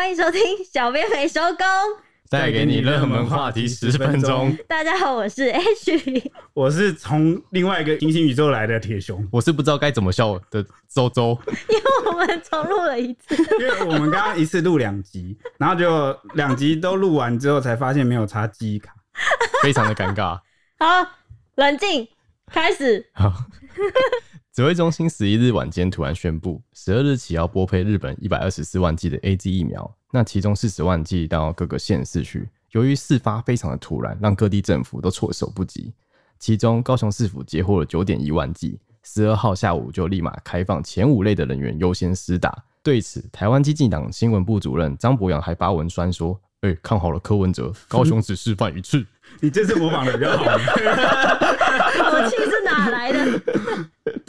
欢迎收听小编没收工，带给你热门话题十分钟。大家好，我是 H，我是从另外一个平行宇宙来的铁熊，我是不知道该怎么笑的周周。因为我们重录了一次，因为我们刚刚一次录两集，然后就两集都录完之后才发现没有插记忆卡，非常的尴尬。好，冷静，开始。好。指挥中心十一日晚间突然宣布，十二日起要拨配日本一百二十四万剂的 AZ 疫苗，那其中四十万剂到各个县市去。由于事发非常的突然，让各地政府都措手不及。其中高雄市府截获了九点一万剂，十二号下午就立马开放前五类的人员优先施打。对此，台湾基进党新闻部主任张博洋还发文酸说：“哎、欸，看好了柯文哲，高雄只示范一次。”你这次模仿的比较好。口气是哪来的？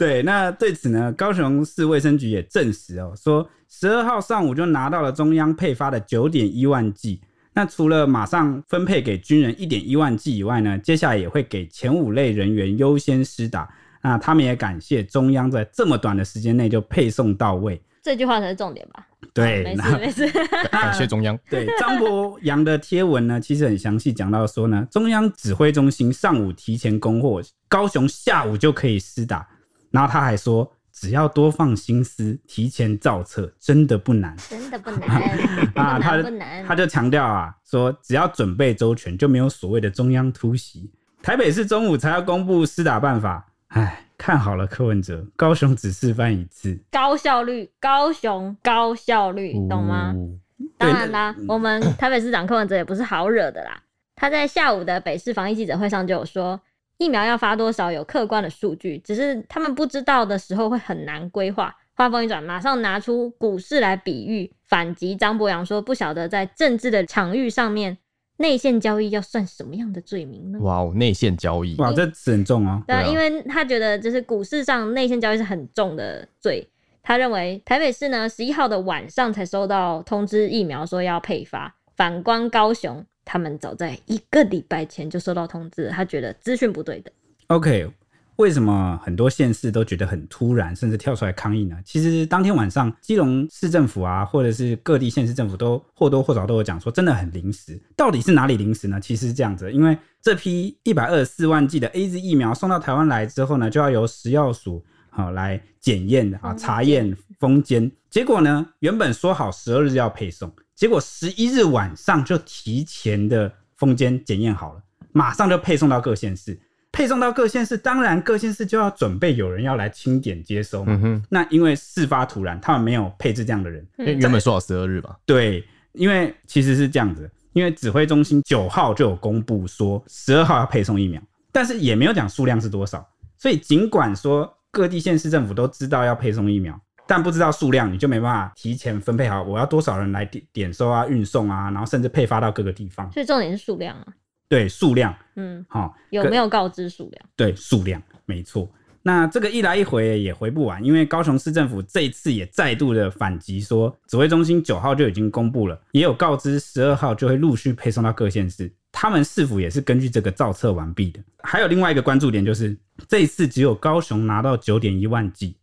对，那对此呢，高雄市卫生局也证实哦，说十二号上午就拿到了中央配发的九点一万剂。那除了马上分配给军人一点一万剂以外呢，接下来也会给前五类人员优先施打。那他们也感谢中央在这么短的时间内就配送到位。这句话才是重点吧？对，没事没事。感谢中央。对，张博洋的贴文呢，其实很详细讲到说呢，中央指挥中心上午提前供货，高雄下午就可以施打。然后他还说，只要多放心思，提前造册，真的不难，真的不难 啊！他不难，他就强调啊，说只要准备周全，就没有所谓的中央突袭。台北市中午才要公布施打办法，哎。看好了，柯文哲，高雄只示范一次，高效率，高雄高效率，懂吗？哦、当然啦，我们台北市长柯文哲也不是好惹的啦。他在下午的北市防疫记者会上就有说，疫苗要发多少有客观的数据，只是他们不知道的时候会很难规划。话锋一转，马上拿出股市来比喻，反击张博洋说，不晓得在政治的场域上面。内线交易要算什么样的罪名呢？哇哦，内线交易，哇，这很重啊。对啊，因为他觉得就是股市上内线交易是很重的罪。他认为台北市呢，十一号的晚上才收到通知，疫苗说要配发。反观高雄，他们早在一个礼拜前就收到通知，他觉得资讯不对的。OK。为什么很多县市都觉得很突然，甚至跳出来抗议呢？其实当天晚上，基隆市政府啊，或者是各地县市政府都或多或少都有讲说，真的很临时。到底是哪里临时呢？其实是这样子，因为这批一百二十四万剂的 AZ 疫苗送到台湾来之后呢，就要由食药署好来检验啊，查验封监。结果呢，原本说好十二日要配送，结果十一日晚上就提前的封监检验好了，马上就配送到各县市。配送到各县市，当然各县市就要准备有人要来清点接收嘛。嗯、哼那因为事发突然，他们没有配置这样的人。因为原本说好十二日吧。对，因为其实是这样子，因为指挥中心九号就有公布说十二号要配送疫苗，但是也没有讲数量是多少。所以尽管说各地县市政府都知道要配送疫苗，但不知道数量，你就没办法提前分配好我要多少人来点点收啊、运送啊，然后甚至配发到各个地方。所以重点是数量啊。对数量，嗯，好、哦，有没有告知数量？对数量，没错。那这个一来一回也回不完，因为高雄市政府这一次也再度的反击说，指挥中心九号就已经公布了，也有告知十二号就会陆续配送到各县市。他们是否也是根据这个造册完毕的？还有另外一个关注点就是，这一次只有高雄拿到九点一万剂，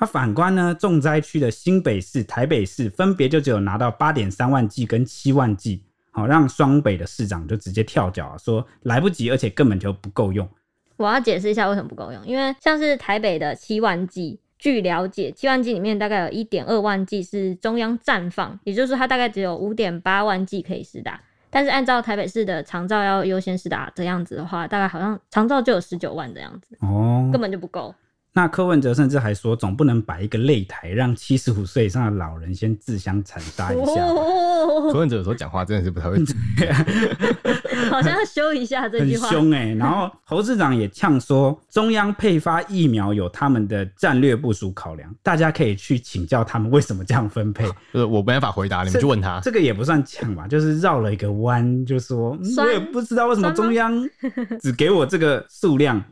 他反观呢，重灾区的新北市、台北市分别就只有拿到八点三万剂跟七万剂。好，让双北的市长就直接跳脚说来不及，而且根本就不够用。我要解释一下为什么不够用，因为像是台北的七万剂，据了解，七万剂里面大概有一点二万剂是中央暂放，也就是说它大概只有五点八万剂可以施打。但是按照台北市的长照要优先施打这样子的话，大概好像长照就有十九万这样子，哦，根本就不够。那柯文哲甚至还说，总不能摆一个擂台，让七十五岁以上的老人先自相残杀一下。柯文哲有时候讲话真的是不太会讲，好像要修一下这句话。很凶哎、欸，然后侯市长也呛说，中央配发疫苗有他们的战略部署考量，大家可以去请教他们为什么这样分配。呃，我没办法回答，你们去问他。这个也不算呛吧，就是绕了一个弯，就说酸我也不知道为什么中央只给我这个数量。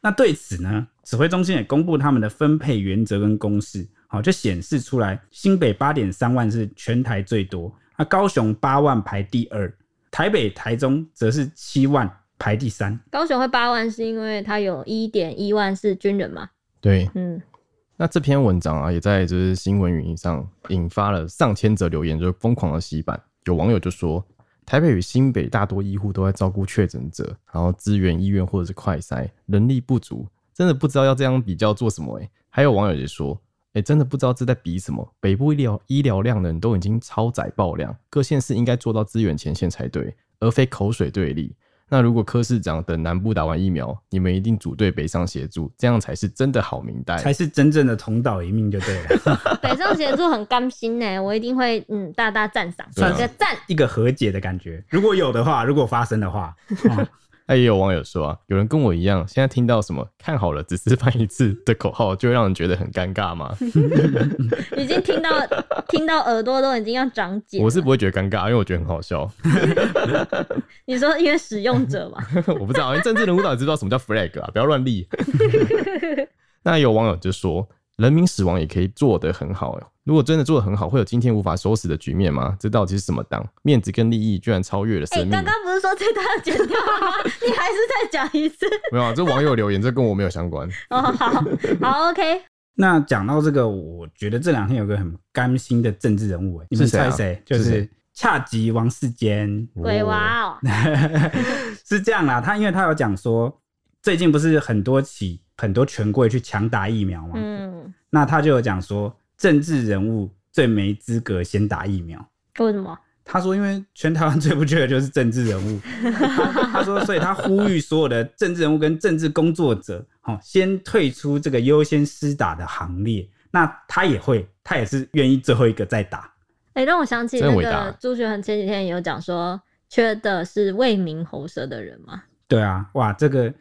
那对此呢，指挥中心也公布他们的分配原则跟公式，好，就显示出来，新北八点三万是全台最多，那高雄八万排第二，台北、台中则是七万排第三。高雄会八万是因为它有一点一万是军人嘛？对，嗯，那这篇文章啊，也在就是新闻语音上引发了上千则留言，就疯狂的洗版。有网友就说，台北与新北大多医护都在照顾确诊者，然后支援医院或者是快筛，人力不足，真的不知道要这样比较做什么诶、欸。还有网友也说，哎、欸，真的不知道这在比什么。北部医疗医疗量的人都已经超载爆量，各县市应该做到支援前线才对，而非口水对立。那如果柯市长等南部打完疫苗，你们一定组队北上协助，这样才是真的好明代，才是真正的同岛一命就对了。北上协助很甘心呢，我一定会嗯大大赞赏，一个赞，一个和解的感觉。如果有的话，如果发生的话。哦那也有网友说啊，有人跟我一样，现在听到什么“看好了，只示范一次”的口号，就会让人觉得很尴尬吗？已经听到听到耳朵都已经要长茧。我是不会觉得尴尬，因为我觉得很好笑。你说因为使用者嘛？我不知道，因为政治人物到底知道什么叫 flag 啊？不要乱立。那有网友就说。人民死亡也可以做得很好，如果真的做得很好，会有今天无法收拾的局面吗？这到底是什么党？面子跟利益居然超越了生命。刚刚不是说这段要剪掉吗？你还是再讲一次？没有啊，这网友留言，这跟我没有相关。哦，好，好，OK。那讲到这个，我觉得这两天有个很甘心的政治人物，你们猜谁？就是恰吉王世坚。鬼娃哦，是这样啦。他因为他有讲说，最近不是很多起。很多权贵去强打疫苗嘛，嗯，那他就有讲说，政治人物最没资格先打疫苗。为什么？他说，因为全台湾最不缺的就是政治人物。他说，所以他呼吁所有的政治人物跟政治工作者，哦，先退出这个优先施打的行列。那他也会，他也是愿意最后一个再打。哎、欸，让我想起那个朱学恒前几天也有讲说，缺的是为民喉舌的人嘛。对啊，哇，这个。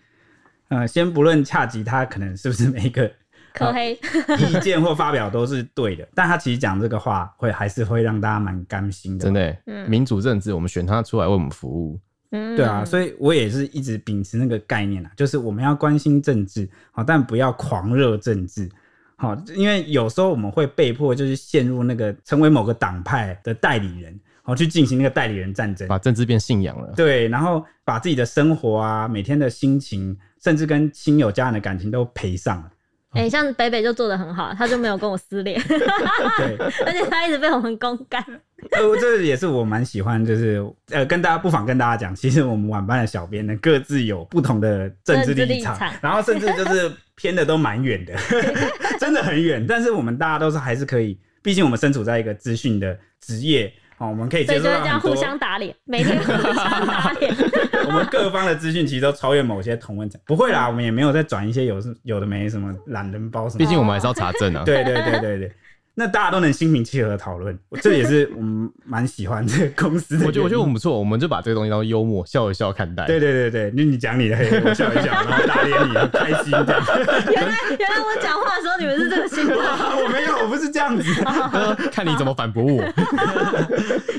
呃，先不论恰吉他可能是不是每一个可黑 意见或发表都是对的，但他其实讲这个话会还是会让大家蛮甘心的。真的、欸，嗯，民主政治，我们选他出来为我们服务，嗯，对啊，所以我也是一直秉持那个概念啊，就是我们要关心政治，好，但不要狂热政治，好，因为有时候我们会被迫就是陷入那个成为某个党派的代理人。然后去进行那个代理人战争，把政治变信仰了。对，然后把自己的生活啊、每天的心情，甚至跟亲友家人的感情都赔上了。哎、欸，像北北就做的很好，他就没有跟我撕裂。对，而且他一直被我们公干。呃，这也是我蛮喜欢，就是呃，跟大家不妨跟大家讲，其实我们晚班的小编呢，各自有不同的政治立场，立场然后甚至就是偏的都蛮远的，真的很远。但是我们大家都是还是可以，毕竟我们身处在一个资讯的职业。好，我们可以接受这样互相打脸，每天互相打脸。我们各方的资讯其实都超越某些同温层，不会啦，我们也没有再转一些有有的没什么懒人包什么。毕竟我们还是要查证啊。对对对对对。那大家都能心平气和的讨论，这也是我们蛮喜欢这个公司的。我觉得我觉得我们不错，我们就把这个东西当幽默，笑一笑看待。对对对对，那你讲你的，我笑一笑，然后打脸你，很开心这样。原来原来我讲话的时候你们是这个心态。我没有，我不是这样子。看你怎么反驳我。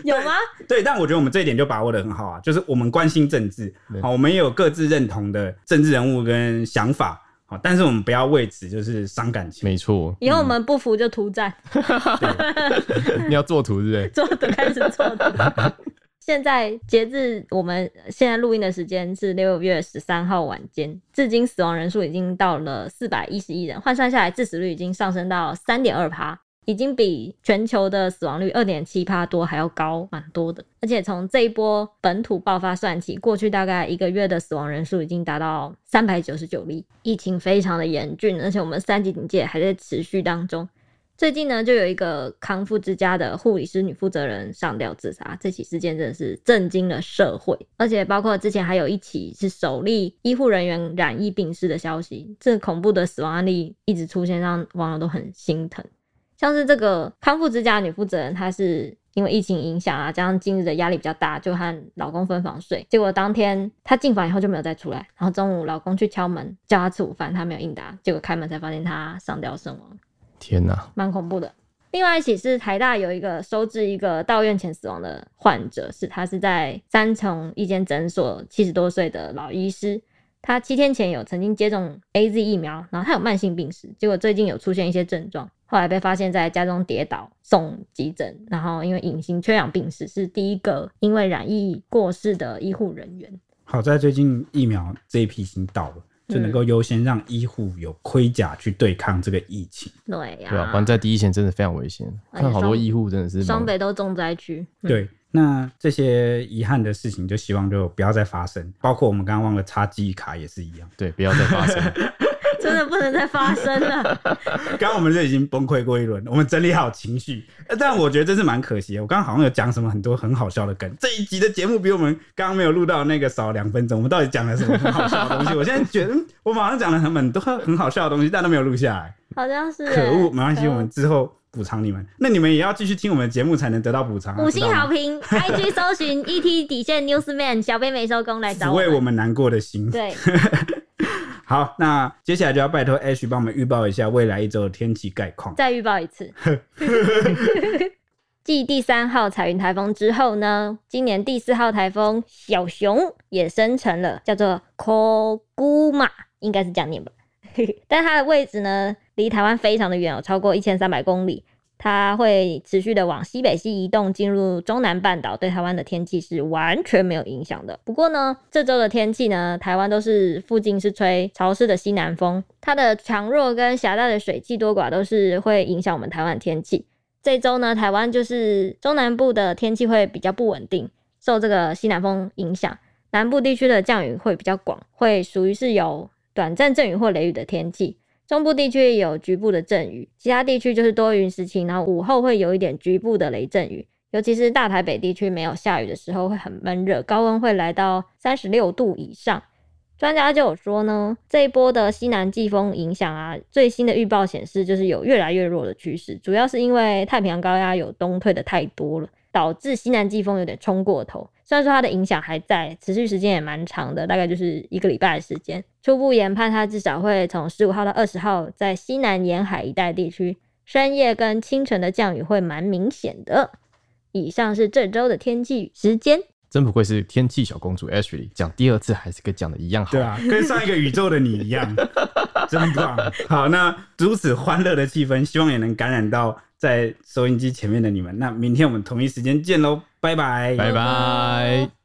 有吗？对，但我觉得我们这一点就把握的很好啊，就是我们关心政治，好，我们也有各自认同的政治人物跟想法。好，但是我们不要为此就是伤感情。没错，以后我们不服就图战。你要做图是不是？做图开始做图。现在截至我们现在录音的时间是六月十三号晚间，至今死亡人数已经到了四百一十一人，换算下来致死率已经上升到三点二趴。已经比全球的死亡率二点七趴多还要高，蛮多的。而且从这一波本土爆发算起，过去大概一个月的死亡人数已经达到三百九十九例，疫情非常的严峻，而且我们三级警戒还在持续当中。最近呢，就有一个康复之家的护理师女负责人上吊自杀，这起事件真的是震惊了社会。而且包括之前还有一起是首例医护人员染疫病逝的消息，这恐怖的死亡案例一直出现，让网友都很心疼。像是这个康复之家女负责人，她是因为疫情影响啊，加上近日的压力比较大，就和老公分房睡。结果当天她进房以后就没有再出来，然后中午老公去敲门叫她吃午饭，她没有应答，结果开门才发现她上吊身亡。天哪，蛮恐怖的。另外一起是台大有一个收治一个到院前死亡的患者，是他是在三重一间诊所七十多岁的老医师。他七天前有曾经接种 AZ 疫苗，然后他有慢性病史，结果最近有出现一些症状，后来被发现在家中跌倒送急诊，然后因为隐形缺氧病史，是第一个因为染疫过世的医护人员。好在最近疫苗这一批已经到了，就能够优先让医护有盔甲去对抗这个疫情。对呀、啊，对啊，不然在第一线真的非常危险。看好多医护真的是双北都重灾区。嗯、对，那这些遗憾的事情，就希望就不要再发生。包括我们刚刚忘了插记忆卡也是一样。对，不要再发生。真的不能再发生了。刚刚我们就已经崩溃过一轮，我们整理好情绪，但我觉得这是蛮可惜的。我刚刚好像有讲什么很多很好笑的梗，这一集的节目比我们刚刚没有录到那个少两分钟。我们到底讲了什么很好笑的东西？我现在觉得我马上讲了很多很好笑的东西，但都没有录下来。好像是。可恶，没关系，我们之后补偿你们。那你们也要继续听我们的节目，才能得到补偿、啊。五星好评，IG 搜寻 ET 底线 Newsman，小编没收工来找我。抚慰我们难过的心。对。好，那接下来就要拜托 Ash 帮我们预报一下未来一周的天气概况。再预报一次。继第三号彩云台风之后呢，今年第四号台风小熊也生成了，叫做 Koguma，应该是这样念吧。但它的位置呢，离台湾非常的远，有超过一千三百公里。它会持续的往西北西移动，进入中南半岛，对台湾的天气是完全没有影响的。不过呢，这周的天气呢，台湾都是附近是吹潮湿的西南风，它的强弱跟狭大的水汽多寡都是会影响我们台湾的天气。这周呢，台湾就是中南部的天气会比较不稳定，受这个西南风影响，南部地区的降雨会比较广，会属于是有短暂阵雨或雷雨的天气。中部地区有局部的阵雨，其他地区就是多云时晴，然后午后会有一点局部的雷阵雨。尤其是大台北地区没有下雨的时候会很闷热，高温会来到三十六度以上。专家就有说呢，这一波的西南季风影响啊，最新的预报显示就是有越来越弱的趋势，主要是因为太平洋高压有东退的太多了，导致西南季风有点冲过头。虽然说它的影响还在，持续时间也蛮长的，大概就是一个礼拜的时间。初步研判，它至少会从十五号到二十号，在西南沿海一带地区，深夜跟清晨的降雨会蛮明显的。以上是这周的天气时间。真不愧是天气小公主 Ashley，讲第二次还是跟讲的一样好。对啊，跟上一个宇宙的你一样，真棒。好，那如此欢乐的气氛，希望也能感染到在收音机前面的你们。那明天我们同一时间见喽，拜拜，拜拜。